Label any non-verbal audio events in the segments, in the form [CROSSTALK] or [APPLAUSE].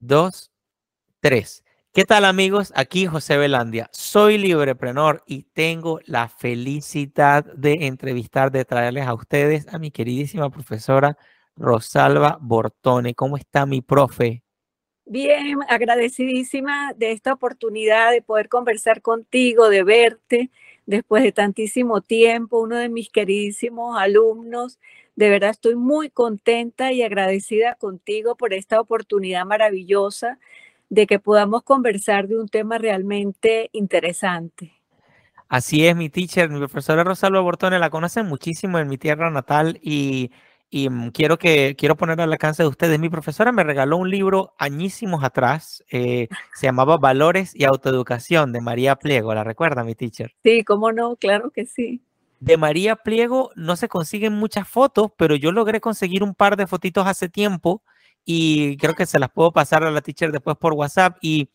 dos, tres. ¿Qué tal amigos? Aquí José Velandia. Soy libreprenor y tengo la felicidad de entrevistar, de traerles a ustedes a mi queridísima profesora Rosalba Bortone. ¿Cómo está mi profe? Bien, agradecidísima de esta oportunidad de poder conversar contigo, de verte después de tantísimo tiempo, uno de mis queridísimos alumnos. De verdad estoy muy contenta y agradecida contigo por esta oportunidad maravillosa de que podamos conversar de un tema realmente interesante. Así es, mi teacher, mi profesora Rosalba Bortone, la conocen muchísimo en mi tierra natal y y mm, quiero que quiero poner al alcance de ustedes. Mi profesora me regaló un libro añísimos atrás, eh, se llamaba Valores y Autoeducación de María Pliego. ¿La recuerda, mi teacher? Sí, cómo no, claro que sí. De María Pliego no se consiguen muchas fotos, pero yo logré conseguir un par de fotitos hace tiempo y creo que se las puedo pasar a la teacher después por WhatsApp. Y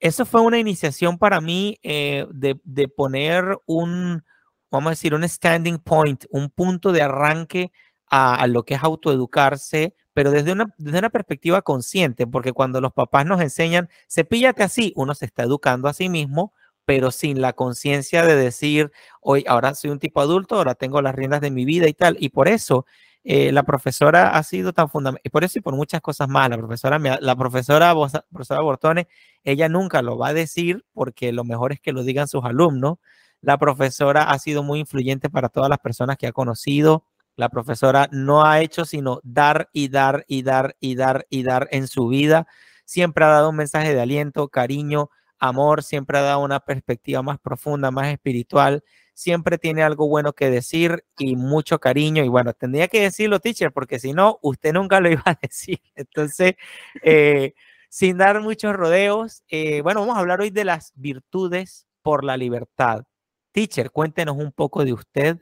eso fue una iniciación para mí eh, de, de poner un, vamos a decir, un standing point, un punto de arranque a, lo que es autoeducarse, pero desde una, desde una perspectiva consciente, porque cuando los papás nos enseñan, cepíllate así, uno se está educando a sí mismo, pero sin la conciencia de decir, hoy ahora soy un tipo adulto, ahora tengo las riendas de mi vida y tal. Y por eso eh, la profesora ha sido tan fundamental, y por eso y por muchas cosas más, la profesora, la profesora, profesora Bortone, ella nunca lo va a decir porque lo mejor es que lo digan sus alumnos. La profesora ha sido muy influyente para todas las personas que ha conocido, la profesora no ha hecho sino dar y dar y dar y dar y dar en su vida. Siempre ha dado un mensaje de aliento, cariño, amor, siempre ha dado una perspectiva más profunda, más espiritual. Siempre tiene algo bueno que decir y mucho cariño. Y bueno, tendría que decirlo, teacher, porque si no, usted nunca lo [LAUGHS] iba a decir. Entonces, eh, sin dar muchos rodeos, eh, bueno, vamos a hablar hoy de las virtudes por la libertad. Teacher, cuéntenos un poco de usted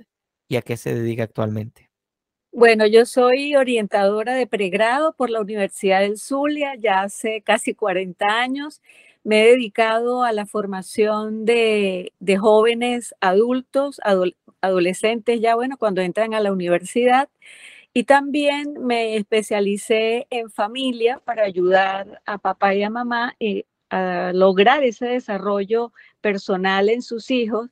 y a qué se dedica actualmente? Bueno, yo soy orientadora de pregrado por la Universidad del Zulia ya hace casi 40 años. Me he dedicado a la formación de, jóvenes adultos, adolescentes ya, bueno, cuando entran a la universidad. Y también me especialicé en familia para ayudar a papá y a mamá eh, a lograr ese desarrollo personal en sus hijos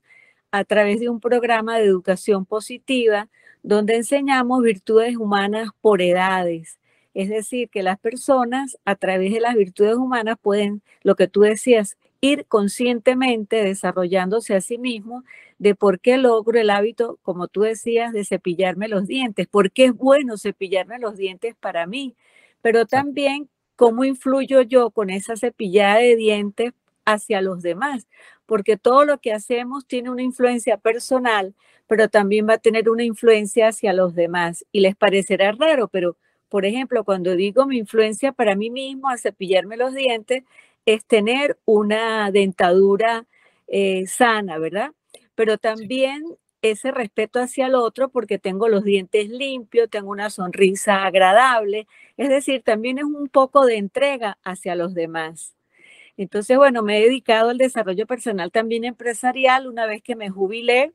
a través de un programa de educación positiva donde enseñamos virtudes humanas por edades. Es decir, que las personas a través de las virtudes humanas pueden, lo que tú decías, ir conscientemente desarrollándose a sí mismos de por qué logro el hábito, como tú decías, de cepillarme los dientes, por qué es bueno cepillarme los dientes para mí, pero también cómo influyo yo con esa cepillada de dientes hacia los demás, porque todo lo que hacemos tiene una influencia personal, pero también va a tener una influencia hacia los demás. Y les parecerá raro, pero por ejemplo, cuando digo mi influencia para mí mismo a cepillarme los dientes, es tener una dentadura eh, sana, ¿verdad? Pero también ese respeto hacia el otro porque tengo los dientes limpios, tengo una sonrisa agradable, es decir, también es un poco de entrega hacia los demás. Entonces, bueno, me he dedicado al desarrollo personal también empresarial. Una vez que me jubilé,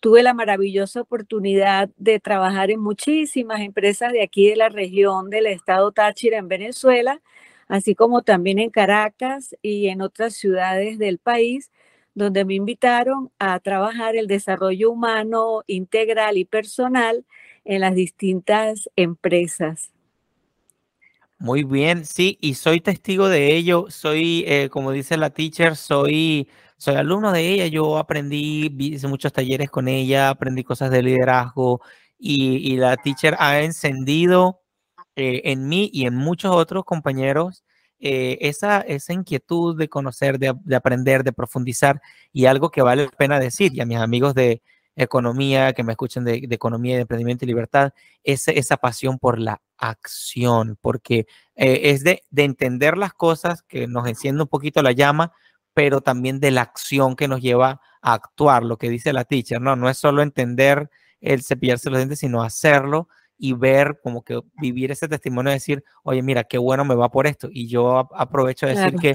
tuve la maravillosa oportunidad de trabajar en muchísimas empresas de aquí de la región del estado Táchira en Venezuela, así como también en Caracas y en otras ciudades del país, donde me invitaron a trabajar el desarrollo humano integral y personal en las distintas empresas. Muy bien, sí, y soy testigo de ello. Soy, eh, como dice la teacher, soy, soy alumno de ella. Yo aprendí, hice muchos talleres con ella, aprendí cosas de liderazgo y, la teacher ha encendido eh, en mí y en muchos otros compañeros eh, esa, esa inquietud de conocer, de, de, aprender, de profundizar y algo que vale la pena decir. Y a mis amigos de, economía, que me escuchen de, economía, de emprendimiento y libertad, es esa pasión por la acción, porque eh, es de, entender las cosas que nos enciende un poquito la llama, pero también de la acción que nos lleva a actuar, lo que dice la teacher, ¿no? No es solo entender el cepillarse los dientes, sino hacerlo y ver como que vivir ese testimonio de decir, oye, mira, qué bueno me va por esto. Y yo aprovecho de decir que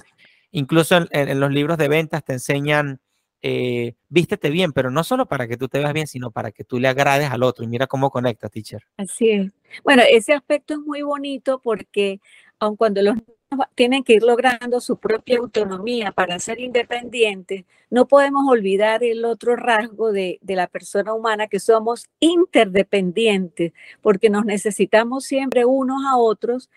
incluso en, los libros de ventas te enseñan eh, vístete bien, pero no solo para que tú te veas bien, sino para que tú le agrades al otro. Y mira cómo conecta, teacher. Así es. Bueno, ese aspecto es muy bonito porque aun cuando los niños tienen que ir logrando su propia autonomía para ser independientes, no podemos olvidar el otro rasgo de, de, la persona humana, que somos interdependientes, porque nos necesitamos siempre unos a otros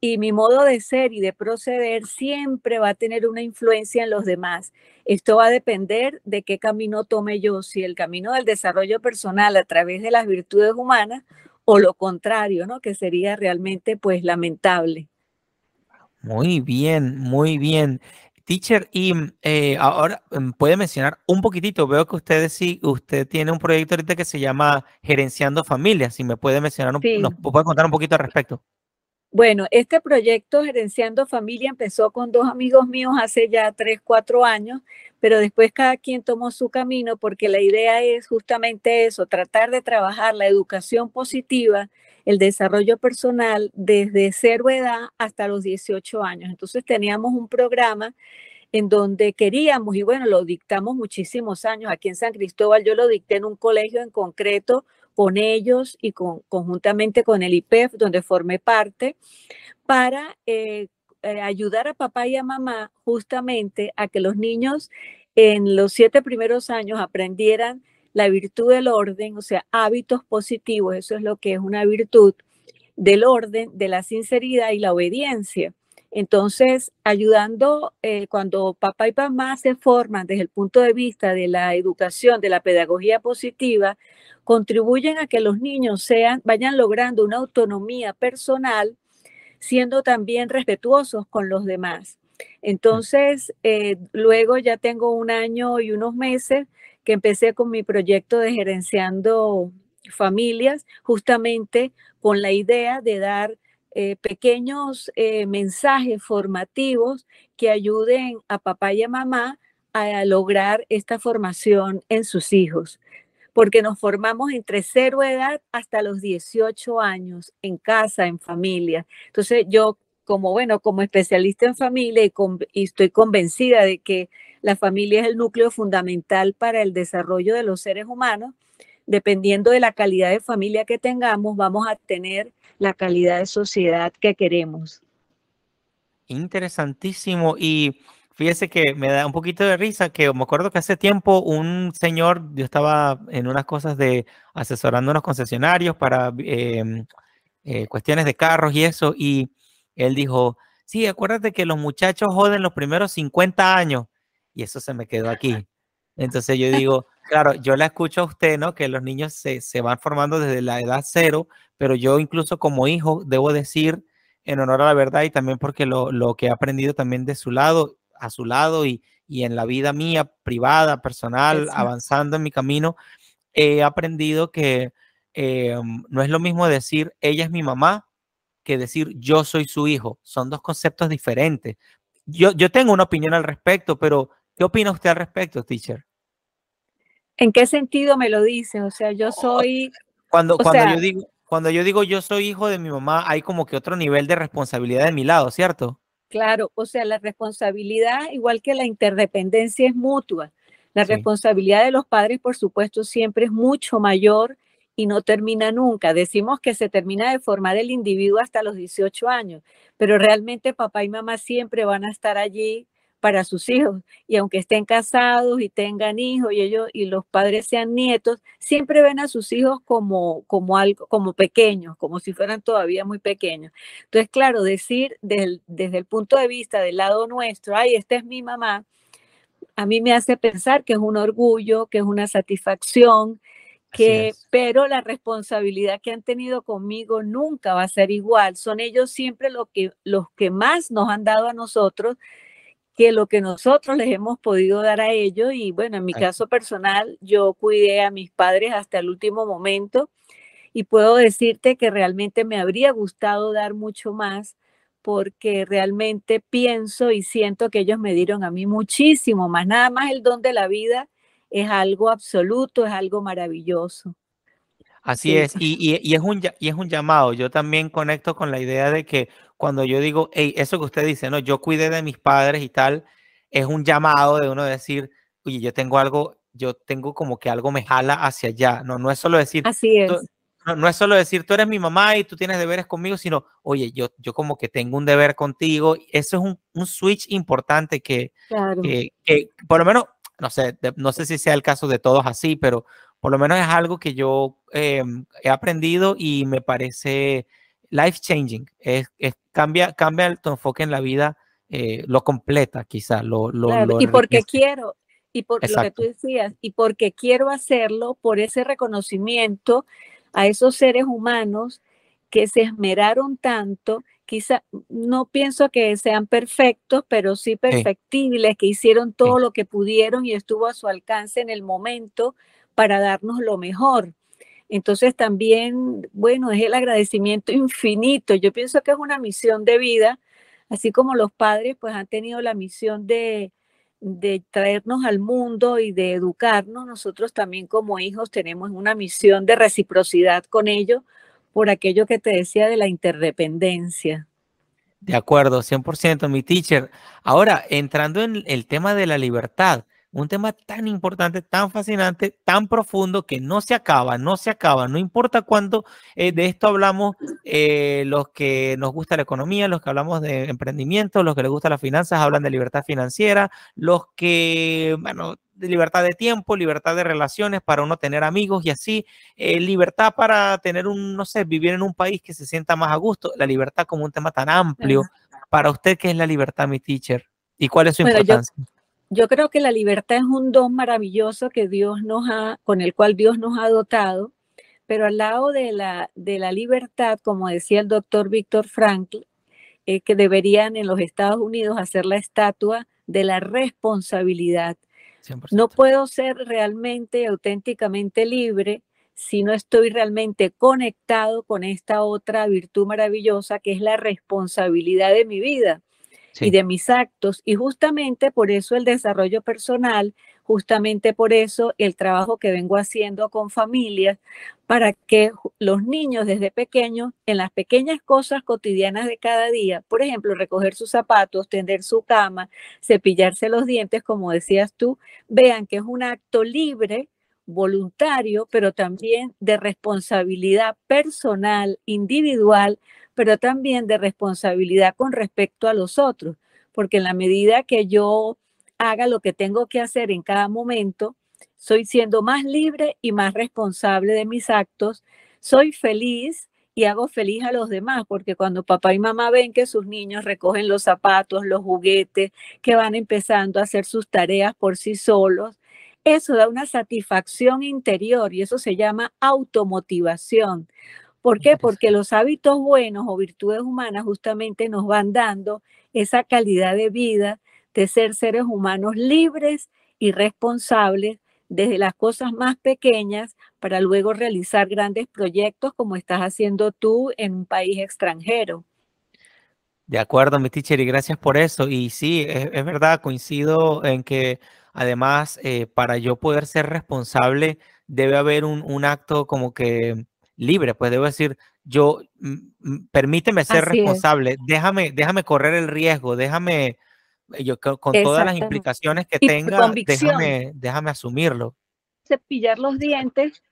y mi modo de ser y de proceder siempre va a tener una influencia en los demás. Esto va a depender de qué camino tome yo, si el camino del desarrollo personal a través de las virtudes humanas o lo contrario, ¿no? Que sería realmente pues lamentable. Muy bien, muy bien. Teacher, y eh, ahora mm, puede mencionar un poquitito, veo que usted sí, usted tiene un proyecto ahorita que se llama Gerenciando Familias, si me puede mencionar, un, nos puede contar un poquito al respecto. Bueno, este proyecto Gerenciando Familia empezó con dos amigos míos hace ya tres, cuatro años, pero después cada quien tomó su camino porque la idea es justamente eso, tratar de trabajar la educación positiva, el desarrollo personal desde cero edad hasta los 18 años. Entonces teníamos un programa en donde queríamos, y bueno, lo dictamos muchísimos años, aquí en San Cristóbal yo lo dicté en un colegio en concreto con ellos y con, conjuntamente con el IPEF, donde formé parte, para eh, eh, ayudar a papá y a mamá justamente a que los niños en los siete primeros años aprendieran la virtud del orden, o sea, hábitos positivos, eso es lo que es una virtud del orden, de la sinceridad y la obediencia. Entonces, ayudando eh, cuando papá y mamá se forman desde el punto de vista de la educación, de la pedagogía positiva, contribuyen a que los niños sean, vayan logrando una autonomía personal, siendo también respetuosos con los demás. Entonces, eh, luego ya tengo un año y unos meses que empecé con mi proyecto de gerenciando familias, justamente con la idea de dar eh, pequeños eh, mensajes formativos que ayuden a papá y a mamá a lograr esta formación en sus hijos porque nos formamos entre cero edad hasta los 18 años, en casa, en familia. Entonces yo, como bueno, como especialista en familia y, y estoy convencida de que la familia es el núcleo fundamental para el desarrollo de los seres humanos, dependiendo de la calidad de familia que tengamos, vamos a tener la calidad de sociedad que queremos. Interesantísimo. Y Fíjese que me da un poquito de risa que me acuerdo que hace tiempo un señor, yo estaba en unas cosas de asesorando unos concesionarios para em, eh, cuestiones de carros y eso, y él dijo, sí, acuérdate que los muchachos joden los primeros 50 años, y eso se me quedó aquí. Entonces yo digo, claro, yo la escucho a usted, ¿no? Que los niños se, se van formando desde la edad cero, pero yo incluso como hijo debo decir en honor a la verdad y también porque lo, lo que he aprendido también de su lado, a su lado y, en la vida mía privada, personal, avanzando en mi camino, he aprendido que eh, no es lo mismo decir ella es mi mamá que decir yo soy su hijo. Son dos conceptos diferentes. Yo, yo tengo una opinión al respecto, pero ¿qué opina usted al respecto, teacher? ¿En qué sentido me lo dice? O sea, yo soy... Cuando, cuando yo digo... Cuando yo digo yo soy hijo de mi mamá, hay como que otro nivel de responsabilidad de mi lado, ¿cierto? Claro, o sea, la responsabilidad, igual que la interdependencia, es mutua. La responsabilidad de los padres, por supuesto, siempre es mucho mayor y no termina nunca. Decimos que se termina de formar el individuo hasta los 18 años, pero realmente papá y mamá siempre van a estar allí para sus hijos. Y aunque estén casados y tengan hijos y ellos y los padres sean nietos, siempre ven a sus hijos como, como algo, como pequeños, como si fueran todavía muy pequeños. Entonces, claro, decir desde el, punto de vista del lado nuestro, ay, esta es mi mamá, a mí me hace pensar que es un orgullo, que es una satisfacción, que, pero la responsabilidad que han tenido conmigo nunca va a ser igual. Son ellos siempre lo que, los que más nos han dado a nosotros que lo que nosotros les hemos podido dar a ellos. Y bueno, en mi caso personal, yo cuidé a mis padres hasta el último momento y puedo decirte que realmente me habría gustado dar mucho más porque realmente pienso y siento que ellos me dieron a mí muchísimo más. Nada más el don de la vida es algo absoluto, es algo maravilloso. Así es, y, es un, y es un llamado. Yo también conecto con la idea de que cuando yo digo, hey, eso que usted dice, no, yo cuidé de mis padres y tal, es un llamado de uno decir, oye, yo tengo algo, yo tengo como que algo me jala hacia allá. No, no es solo decir, Así es. no, es solo decir tú eres mi mamá y tú tienes deberes conmigo, sino, oye, yo, yo como que tengo un deber contigo. Eso es un, un switch importante que, que, por lo menos, no sé, no sé si sea el caso de todos así, pero por lo menos es algo que yo em, he aprendido y me parece life changing. Es, cambia, cambia tu enfoque en la vida, eh, lo completa quizá. Lo, lo, y porque quiero, y por lo que tú decías, y porque quiero hacerlo por ese reconocimiento a esos seres humanos que se esmeraron tanto, quizá no pienso que sean perfectos, pero sí perfectibles, que hicieron todo lo que pudieron y estuvo a su alcance en el momento para darnos lo mejor. Entonces también, bueno, es el agradecimiento [LAUGHS] infinito. Yo pienso que es una misión de vida, así como los padres pues han tenido la misión de, de traernos al mundo y de educarnos, nosotros también como hijos tenemos una misión de reciprocidad con ellos por aquello que te decía de la interdependencia. De acuerdo, 100%, mi teacher. Ahora, entrando en el tema de la libertad, un tema tan importante, tan fascinante, tan profundo que no se acaba, no se acaba, no importa cuándo eh, de esto hablamos, eh, los que nos gusta la economía, los que hablamos de emprendimiento, los que les gusta las finanzas, hablan de libertad financiera, los que, bueno, de libertad de tiempo, libertad de relaciones para uno tener amigos y así, eh, libertad para tener un, no sé, vivir en un país que se sienta más a gusto, la libertad como un tema tan amplio. Para usted, ¿qué es la libertad, mi teacher? ¿Y cuál es su importancia? Yo creo que la libertad es un don maravilloso que Dios nos ha, con el cual Dios nos ha dotado, pero al lado de la, de la libertad, como decía el doctor Víctor Frankl, eh, que deberían en los Estados Unidos hacer la estatua de la responsabilidad. No puedo ser realmente, auténticamente libre si no estoy realmente conectado con esta otra virtud maravillosa que es la responsabilidad de mi vida y de mis actos. Y justamente por eso el desarrollo personal, justamente por eso el trabajo que vengo haciendo con familias, para que los niños desde pequeños, en las pequeñas cosas cotidianas de cada día, por ejemplo, recoger sus zapatos, tender su cama, cepillarse los dientes, como decías tú, vean que es un acto libre voluntario, pero también de responsabilidad personal, individual, pero también de responsabilidad con respecto a los otros, porque en la medida que yo haga lo que tengo que hacer en cada momento, soy siendo más libre y más responsable de mis actos, soy feliz y hago feliz a los demás, porque cuando papá y mamá ven que sus niños recogen los zapatos, los juguetes, que van empezando a hacer sus tareas por sí solos, eso da una satisfacción interior y eso se llama automotivación. ¿Por qué? Porque los hábitos buenos o virtudes humanas justamente nos van dando esa calidad de vida de ser seres humanos libres y responsables desde las cosas más pequeñas para luego realizar grandes proyectos como estás haciendo tú en un país extranjero. De acuerdo, mi teacher, y gracias por eso. Y sí, es, verdad, coincido en que además eh, para yo poder ser responsable debe haber un, un acto como que libre, pues debo decir, yo, permíteme ser responsable, déjame, déjame correr el riesgo, déjame, eh, yo con todas las implicaciones que tenga, déjame, déjame asumirlo. Cepillar los dientes.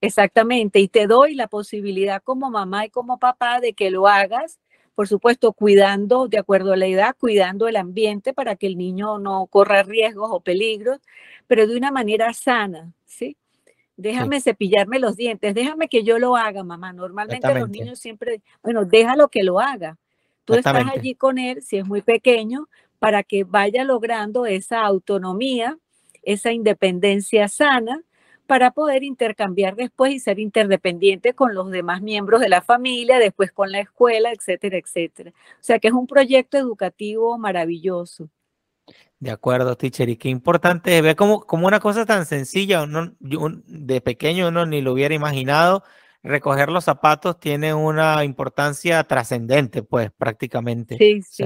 Exactamente, y te doy la posibilidad como mamá y como papá de que lo hagas, por supuesto, cuidando, de acuerdo a la edad, cuidando el ambiente para que el niño no corra riesgos o peligros, pero de una manera sana, ¿sí? Déjame cepillarme los dientes, déjame que yo lo haga, mamá. Normalmente los niños siempre, bueno, déjalo que lo haga. Tú estás allí con él, si es muy pequeño, para que vaya logrando esa autonomía, esa independencia sana, para poder intercambiar después y ser interdependiente con los demás miembros de la familia, después con la escuela, etcétera, etcétera. O sea que es un proyecto educativo maravilloso. De acuerdo, teacher. Y qué importante ver como, como una cosa tan sencilla, uno, de pequeño uno ni lo hubiera imaginado, recoger los zapatos tiene una importancia trascendente, pues prácticamente. Sí, sí.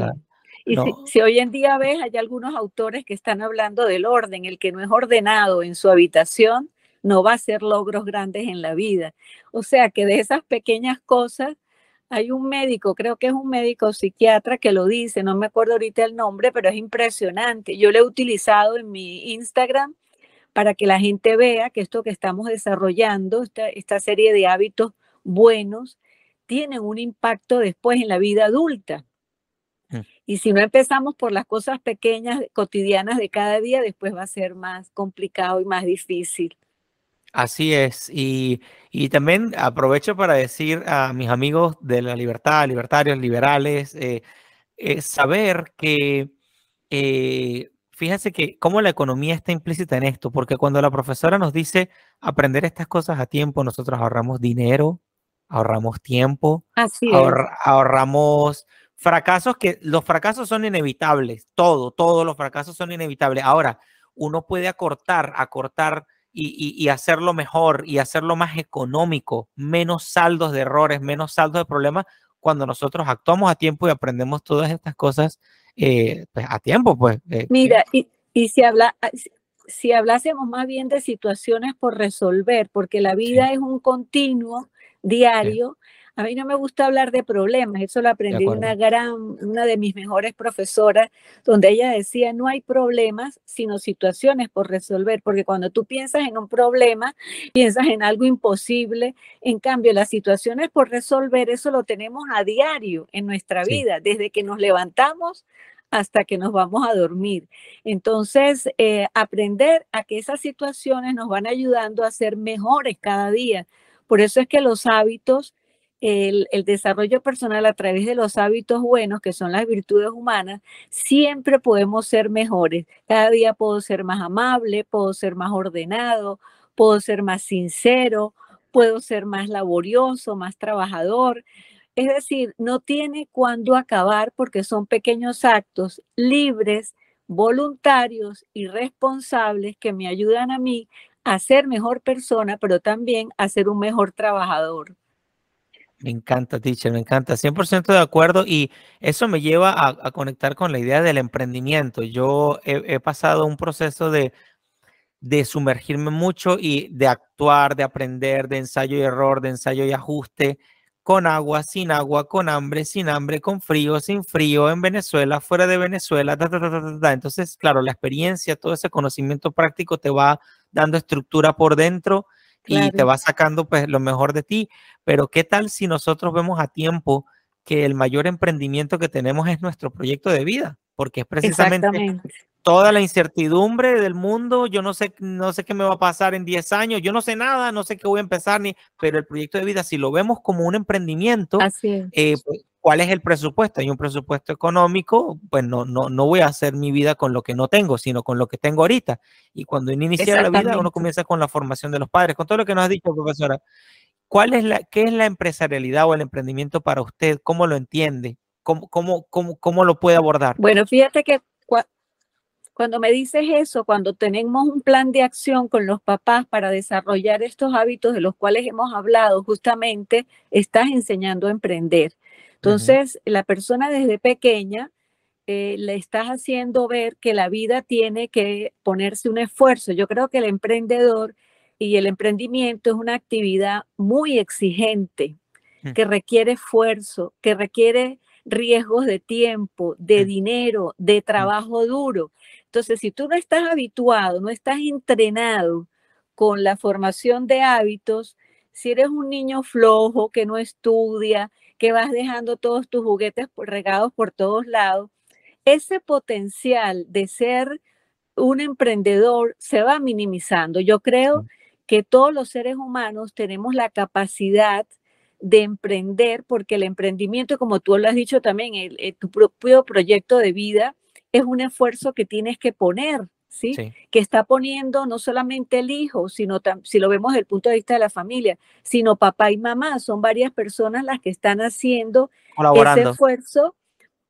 y si, hoy en día ves, hay algunos autores que están hablando del orden, el que no es ordenado en su habitación no va a hacer logros grandes en la vida. O sea que de esas pequeñas cosas hay un médico, creo que es un médico psiquiatra que lo dice, no me acuerdo ahorita el nombre, pero es impresionante. Yo lo he utilizado en mi Instagram para que la gente vea que esto que estamos desarrollando, esta, esta serie de hábitos buenos, tienen un impacto después en la vida adulta. Mm. Y si no empezamos por las cosas pequeñas, cotidianas de cada día, después va a ser más complicado y más difícil. Así es. Y, también aprovecho para decir a mis amigos de la libertad, libertarios, liberales, eh, eh, saber que, eh, fíjense que cómo la economía está implícita en esto, porque cuando la profesora nos dice aprender estas cosas a tiempo, nosotros ahorramos dinero, ahorramos tiempo, ahorramos fracasos que los fracasos son inevitables, todo, todos los fracasos son inevitables. Ahora, uno puede acortar, acortar y, hacerlo mejor y hacerlo más económico, menos saldos de errores, menos saldos de problemas cuando nosotros actuamos a tiempo y aprendemos todas estas cosas eh, pues, a tiempo. Pues, eh, Mira, y, si habla, ah, si hablásemos más bien de situaciones por resolver, porque la vida es un continuo diario. A mí no me gusta hablar de problemas, eso lo aprendí de una gran, una de mis mejores profesoras, donde ella decía, no hay problemas, sino situaciones por resolver, porque cuando tú piensas en un problema, piensas en algo imposible, en cambio las situaciones por resolver, eso lo tenemos a diario en nuestra vida, desde que nos levantamos hasta que nos vamos a dormir. Entonces, eh, aprender a que esas situaciones nos van ayudando a ser mejores cada día. Por eso es que los hábitos el, desarrollo personal a través de los hábitos buenos, que son las virtudes humanas, siempre podemos ser mejores. Cada día puedo ser más amable, puedo ser más ordenado, puedo ser más sincero, puedo ser más laborioso, más trabajador. Es decir, no tiene cuándo acabar porque son pequeños actos libres, voluntarios y responsables que me ayudan a mí a ser mejor persona, pero también a ser un mejor trabajador. Me encanta, teacher, me encanta, 100% de acuerdo y eso me lleva a, conectar con la idea del emprendimiento. Yo he, pasado un proceso de, de, sumergirme mucho y de actuar, de aprender, de ensayo y error, de ensayo y ajuste, con agua, sin agua, con hambre, sin hambre, con frío, sin frío, en Venezuela, fuera de Venezuela. Entonces, claro, la experiencia, todo ese conocimiento práctico te va dando estructura por dentro y te va sacando pues lo mejor de ti. Pero ¿qué tal si nosotros vemos a tiempo que el mayor emprendimiento que tenemos es nuestro proyecto de vida? Porque es precisamente toda la incertidumbre del mundo, yo no sé, no sé qué me va a pasar en 10 años, yo no sé nada, no sé qué voy a empezar, ni, pero el proyecto de vida, si lo vemos como un emprendimiento, eh, pues, ¿cuál es el presupuesto? Hay un presupuesto económico, pues no, no, no voy a hacer mi vida con lo que no tengo, sino con lo que tengo ahorita. Y cuando uno inicia la vida, uno comienza con la formación de los padres, con todo lo que nos ha dicho, profesora. ¿Cuál es la, ¿Qué es la empresarialidad o el emprendimiento para usted? ¿Cómo lo entiende? ¿Cómo, cómo, cómo, cómo lo puede abordar? Bueno, fíjate que cuando me dices eso, cuando tenemos un plan de acción con los papás para desarrollar estos hábitos de los cuales hemos hablado, justamente estás enseñando a emprender. Entonces, la persona desde pequeña eh, le estás haciendo ver que la vida tiene que ponerse un esfuerzo. Yo creo que el emprendedor y el emprendimiento es una actividad muy exigente, mm. que requiere esfuerzo, que requiere riesgos de tiempo, de mm. dinero, de mm. trabajo duro. Entonces, si tú no estás habituado, no estás entrenado con la formación de hábitos, si eres un niño flojo que no estudia, que vas dejando todos tus juguetes regados por todos lados, ese potencial de ser un emprendedor se va minimizando. Yo creo que todos los seres humanos tenemos la capacidad de emprender, porque el emprendimiento, como tú lo has dicho también, el, tu propio proyecto de vida es un esfuerzo que tienes que poner ¿sí? Que está poniendo no solamente el hijo, sino si lo vemos desde el punto de vista de la familia, sino papá y mamá, son varias personas las que están haciendo ese esfuerzo.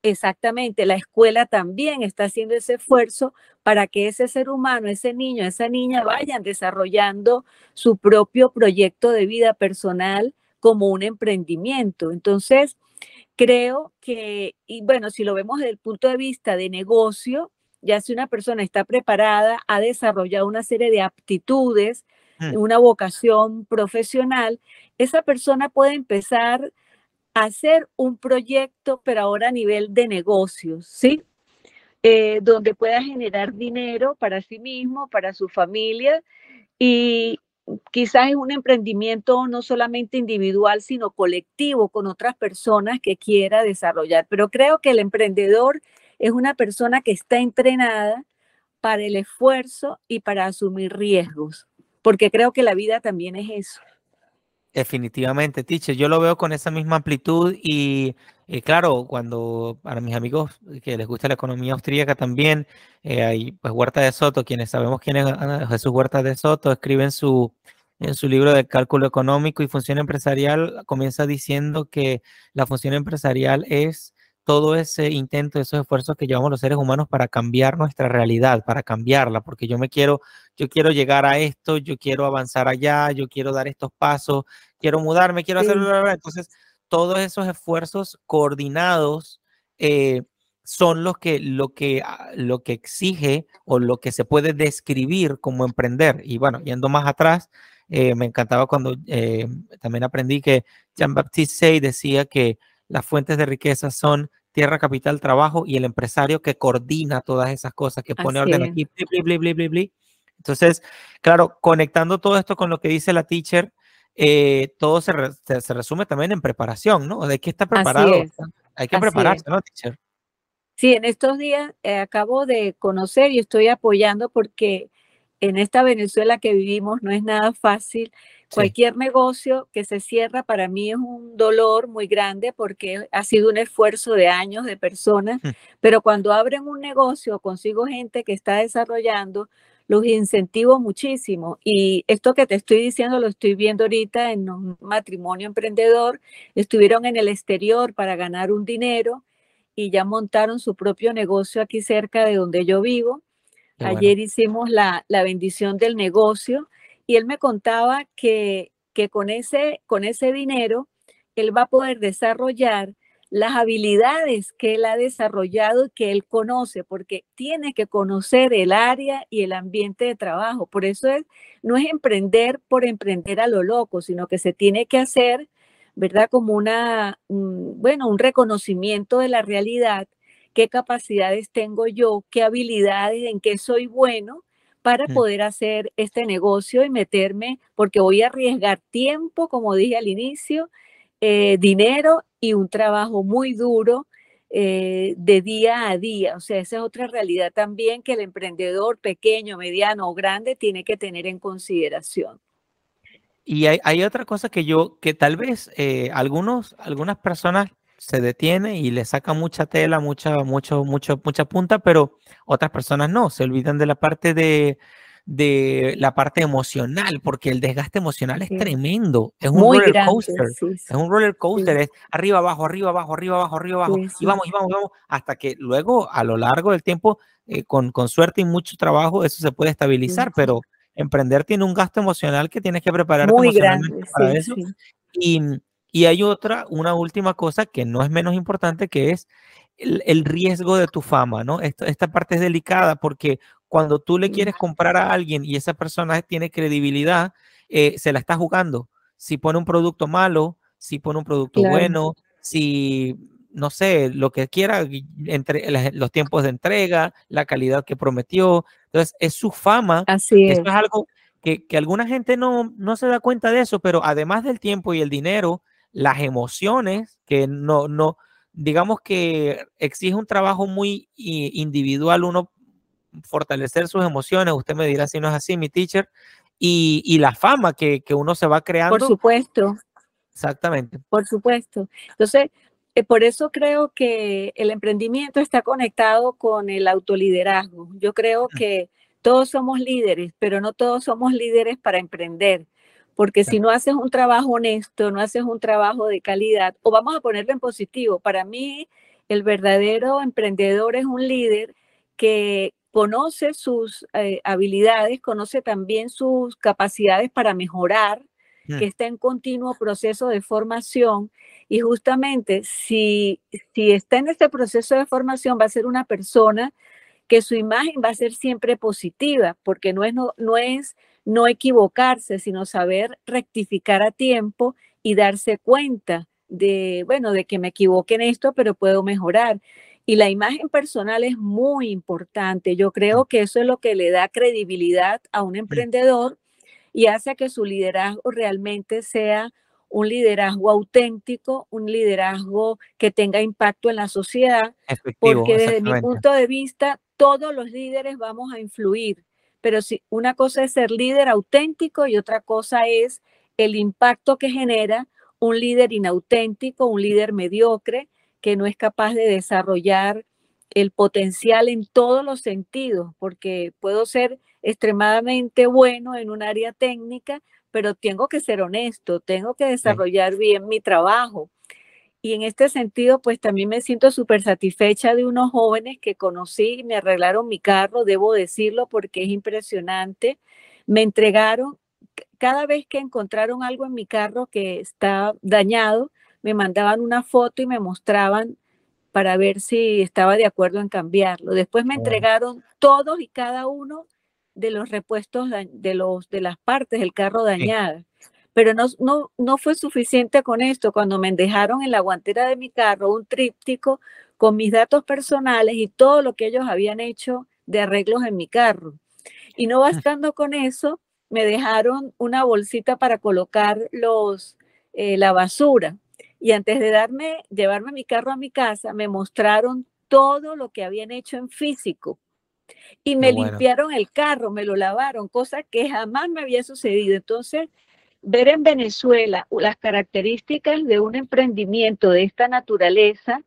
Exactamente, la escuela también está haciendo ese esfuerzo para que ese ser humano, ese niño, esa niña vayan desarrollando su propio proyecto de vida personal como un emprendimiento. Entonces, creo que, y bueno, si lo vemos desde el punto de vista de negocio, ya si una persona está preparada, ha desarrollado una serie de aptitudes, mm. una vocación profesional, esa persona puede empezar a hacer un proyecto, pero ahora a nivel de negocios, ¿sí? eh, donde pueda generar dinero para sí mismo, para su familia y quizás es un emprendimiento no solamente individual, sino colectivo con otras personas que quiera desarrollar. Pero creo que el emprendedor es una persona que está entrenada para el esfuerzo y para asumir riesgos, porque creo que la vida también es eso. Definitivamente, teacher. Yo lo veo con esa misma amplitud y, claro, cuando para mis amigos que les gusta la economía austríaca también, eh, hay pues Huerta de Soto, quienes sabemos quién es ah, Jesús Huerta de Soto, escribe su, en su libro de cálculo económico y función empresarial, comienza diciendo que la función empresarial es todo ese intento, esos esfuerzos que llevamos los seres humanos para cambiar nuestra realidad, para cambiarla, porque yo me quiero, yo quiero llegar a esto, yo quiero avanzar allá, yo quiero dar estos pasos, quiero mudarme, quiero hacerlo. Entonces, todos esos esfuerzos coordinados eh, son los que, lo, que, ah, lo que exige o lo que se puede describir como emprender. Y bueno, yendo más atrás, eh, me encantaba cuando eh, también aprendí que Jean-Baptiste Say decía que las fuentes de riqueza son tierra, capital, trabajo y el empresario que coordina todas esas cosas, que pone orden aquí, Entonces, claro, conectando todo esto con lo que dice la teacher, eh, todo se, se, resume también en preparación, ¿no? De que está preparado. Hay que prepararse, ¿no, teacher? Sí, en estos días eh, acabo de conocer y estoy apoyando porque en esta Venezuela que vivimos no es nada fácil Cualquier negocio que se cierra para mí es un dolor muy grande porque ha sido un esfuerzo de años de personas, mm. pero cuando abren un negocio consigo gente que está desarrollando, los incentivo muchísimo. Y esto que te estoy diciendo lo estoy viendo ahorita en un matrimonio emprendedor. Estuvieron en el exterior para ganar un dinero y ya montaron su propio negocio aquí cerca de donde yo vivo. Ayer hicimos la, la bendición del negocio y él me contaba que, que con, ese, con ese dinero él va a poder desarrollar las habilidades que él ha desarrollado y que él conoce, porque tiene que conocer el área y el ambiente de trabajo. Por eso es, no es emprender por emprender a lo loco, sino que se tiene que hacer, ¿verdad? Como una, bueno, un reconocimiento de la realidad, qué capacidades tengo yo, qué habilidades, en qué soy bueno para mm. poder hacer este negocio y meterme, porque voy a arriesgar tiempo, como dije al inicio, eh, dinero y un trabajo muy duro eh, de día a día. O sea, esa es otra realidad también que el emprendedor pequeño, mediano o grande tiene que tener en consideración. Y hay, otra cosa que yo, que tal vez eh, algunos, algunas personas se detiene y le saca mucha tela, mucha, mucho, mucho, mucha punta, pero otras personas no, se olvidan de la parte de, de la parte emocional, porque el desgaste emocional es tremendo. Es un roller coaster. Es un roller coaster. Es arriba, abajo, arriba, abajo, arriba, abajo, arriba, abajo. Y vamos, y vamos, y vamos. Hasta que luego, a lo largo del tiempo, eh, con, con, suerte y mucho trabajo, eso se puede estabilizar. Pero emprender tiene un gasto emocional que tienes que prepararte Muy emocionalmente para eso. Y, y hay otra, una última cosa que no es menos importante, que es el, riesgo de tu fama, ¿no? Esta, esta parte es delicada porque cuando tú le quieres comprar a alguien y esa persona tiene credibilidad, eh, se la está jugando. Si pone un producto malo, si pone un producto bueno, si, no sé, lo que quiera, entre los tiempos de entrega, la calidad que prometió. Entonces, es su fama. Así es. Eso es algo que, que, alguna gente no, no se da cuenta de eso, pero además del tiempo y el dinero, las emociones, que no, no, digamos que exige un trabajo muy individual, uno fortalecer sus emociones, usted me dirá si no es así, mi teacher, y, y la fama que, que, uno se va creando. Por supuesto. Exactamente. Por supuesto. Entonces, eh, por eso creo que el emprendimiento está conectado con el autoliderazgo. Yo creo que todos somos líderes, pero no todos somos líderes para emprender porque si no haces un trabajo honesto, no haces un trabajo de calidad, o vamos a ponerlo en positivo, para mí el verdadero emprendedor es un líder que conoce sus eh, habilidades, conoce también sus capacidades para mejorar, mm. que está en continuo proceso de formación y justamente si, si está en este proceso de formación va a ser una persona que su imagen va a ser siempre positiva, porque no es, no, no es no equivocarse, sino saber rectificar a tiempo y darse cuenta de, bueno, de que me equivoqué en esto, pero puedo mejorar. Y la imagen personal es muy importante. Yo creo que eso es lo que le da credibilidad a un emprendedor y hace que su liderazgo realmente sea un liderazgo auténtico, un liderazgo que tenga impacto en la sociedad, porque desde mi punto de vista, todos los líderes vamos a influir, pero si una cosa es ser líder auténtico y otra cosa es el impacto que genera un líder inauténtico, un líder mediocre, que no es capaz de desarrollar el potencial en todos los sentidos, porque puedo ser extremadamente bueno en un área técnica, pero tengo que ser honesto, tengo que desarrollar bien mi trabajo. Y en este sentido, pues también me siento súper satisfecha de unos jóvenes que conocí y me arreglaron mi carro, debo decirlo porque es impresionante. Me entregaron, cada vez que encontraron algo en mi carro que está dañado, me mandaban una foto y me mostraban para ver si estaba de acuerdo en cambiarlo. Después me entregaron todos y cada uno de los repuestos de, los, de las partes del carro dañadas. Pero no, no, no fue suficiente con esto. Cuando me dejaron en la guantera de mi carro un tríptico con mis datos personales y todo lo que ellos habían hecho de arreglos en mi carro. Y no bastando con eso, me dejaron una bolsita para colocar los, eh, la basura. Y antes de darme, llevarme mi carro a mi casa, me mostraron todo lo que habían hecho en físico y me limpiaron el carro, me lo lavaron, cosa que jamás me había sucedido. Entonces, ver en Venezuela las características de un emprendimiento de esta naturaleza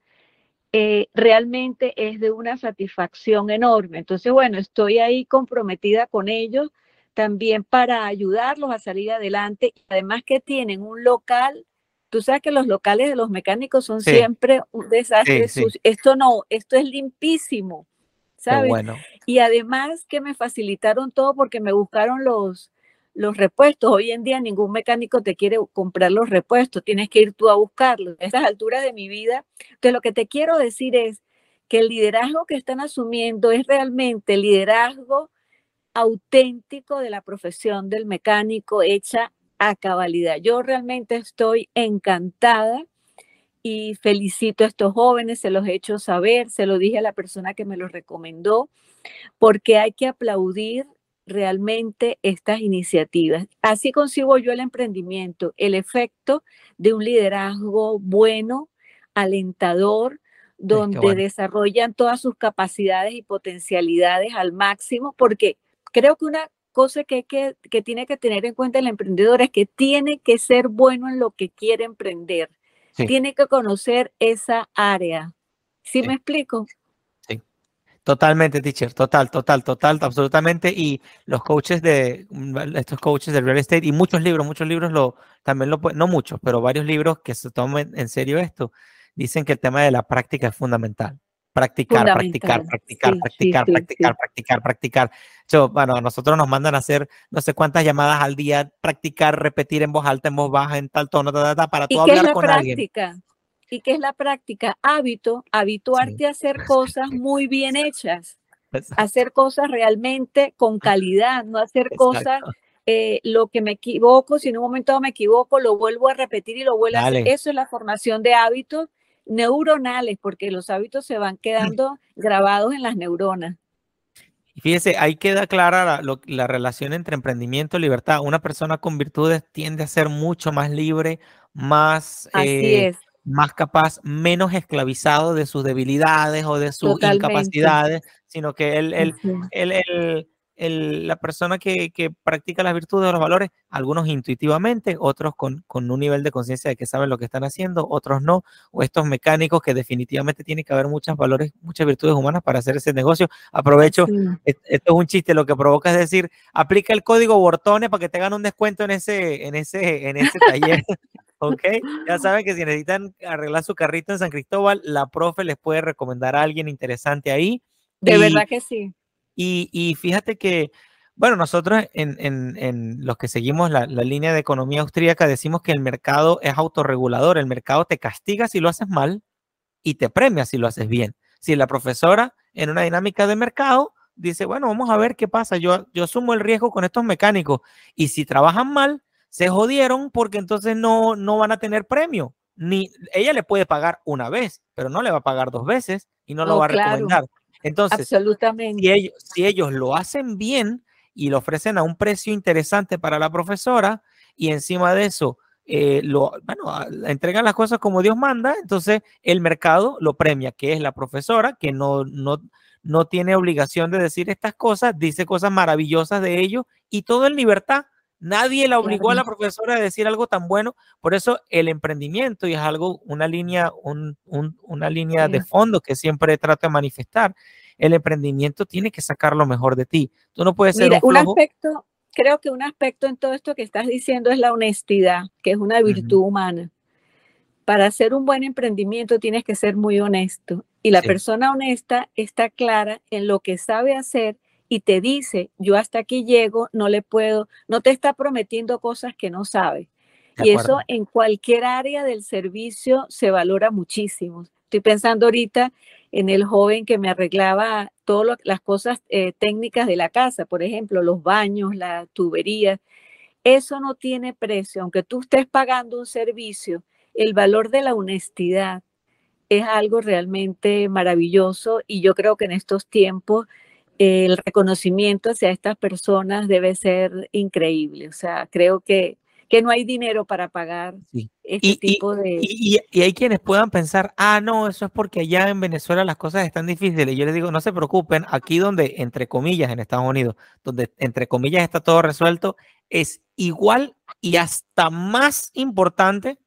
eh, realmente es de una satisfacción enorme. Entonces, bueno, estoy ahí comprometida con ellos también para ayudarlos a salir adelante. Además que tienen un local, tú sabes que los locales de los mecánicos son siempre un desastre. Esto no, esto es limpísimo. Bueno. Y además que me facilitaron todo porque me buscaron los, los repuestos. Hoy en día ningún mecánico te quiere comprar los repuestos, tienes que ir tú a buscarlos. A estas alturas de mi vida, entonces lo que te quiero decir es que el liderazgo que están asumiendo es realmente el liderazgo auténtico de la profesión del mecánico hecha a cabalidad. Yo realmente estoy encantada y felicito a estos jóvenes, se los he hecho saber, se lo dije a la persona que me los recomendó, porque hay que aplaudir realmente estas iniciativas. Así consigo yo el emprendimiento, el efecto de un liderazgo bueno, alentador, donde desarrollan todas sus capacidades y potencialidades al máximo, porque creo que una cosa que, que, que tiene que tener en cuenta el emprendedor es que tiene que ser bueno en lo que quiere emprender. Tiene que conocer esa área. ¿Sí, me explico? Sí, totalmente, teacher, total, total, total, absolutamente. Y los coaches de, mm, estos coaches de real estate y muchos libros, muchos libros lo, también lo, no muchos, pero varios libros que se tomen en serio esto, dicen que el tema de la práctica es fundamental practicar, practicar, practicar, practicar, practicar, practicar, practicar. Yo, bueno, nosotros nos mandan a hacer no sé cuántas llamadas al día, practicar, repetir en voz alta, en voz baja, en tal tono, para tú hablar con práctica? alguien. ¿Y qué es la práctica? Hábito, habituarte a hacer cosas muy bien hechas, hacer cosas realmente con calidad, no hacer cosas eh, lo que me equivoco, si en un momento me equivoco, lo vuelvo a repetir y lo vuelvo a hacer. Eso es la formación de hábitos neuronales, porque los hábitos se van quedando grabados en las neuronas. Y fíjese, ahí queda clara la, relación entre emprendimiento y libertad. Una persona con virtudes tiende a ser mucho más libre, más, eh, más capaz, menos esclavizado de sus debilidades o de sus incapacidades, sino que él, él, él la persona que, practica las virtudes o los valores, algunos intuitivamente, otros con, un nivel de conciencia de que saben lo que están haciendo, otros no, o estos mecánicos que definitivamente tiene que haber muchos valores, muchas virtudes humanas para hacer ese negocio. Aprovecho, esto es un chiste, lo que provoca es decir, aplica el código Bortone para que tengan un descuento en ese, en ese, en ese taller. [LAUGHS] ok, ya saben que si necesitan arreglar su carrito en San Cristóbal, la profe les puede recomendar a alguien interesante ahí. De verdad que sí. Y, fíjate que, bueno, nosotros en, los que seguimos la, línea de economía austríaca decimos que el mercado es autorregulador, el mercado te castiga si lo haces mal y te premia si lo haces bien. Si la profesora en una dinámica de mercado dice, bueno, vamos a ver qué pasa, yo, yo asumo el riesgo con estos mecánicos y si trabajan mal, se jodieron porque entonces no, no van a tener premio. Ni ella le puede pagar una vez, pero no le va a pagar dos veces y no lo Oh, va a claro. recomendar. Entonces, Absolutamente. si ellos, si ellos lo hacen bien y lo ofrecen a un precio interesante para la profesora y encima de eso eh, lo, bueno, entregan las cosas como Dios manda, entonces el mercado lo premia, que es la profesora, que no, no, no tiene obligación de decir estas cosas, dice cosas maravillosas de ellos y todo en libertad. Nadie la obligó a la profesora a decir algo tan bueno. Por eso el emprendimiento, y es algo, una línea, un- un- una línea de fondo que siempre trato de manifestar, el emprendimiento tiene que sacar lo mejor de ti. Tú no puedes ser Mira, un aspecto, creo que un aspecto en todo esto que estás diciendo es la honestidad, que es una virtud humana. Para hacer un buen emprendimiento tienes que ser muy honesto y la Sí. persona honesta está clara en lo que sabe hacer y te dice, yo hasta aquí llego, no le puedo, no te está prometiendo cosas que no sabe. De Y eso en cualquier área del servicio se valora muchísimo. Estoy pensando ahorita en el joven que me arreglaba todas las cosas eh, técnicas de la casa, por ejemplo, los baños, la tubería. Eso no tiene precio, aunque tú estés pagando un servicio, el valor de la honestidad es algo realmente maravilloso y yo creo que en estos tiempos el reconocimiento hacia estas personas debe ser increíble. O sea, creo que, que no hay dinero para pagar Sí. este Y, y- tipo de... y- y- y hay quienes puedan pensar, ah, no, eso es porque allá en Venezuela las cosas están difíciles. Y yo les digo, no se preocupen, aquí donde, entre comillas, en Estados Unidos, donde, entre comillas, está todo resuelto, es igual y hasta más importante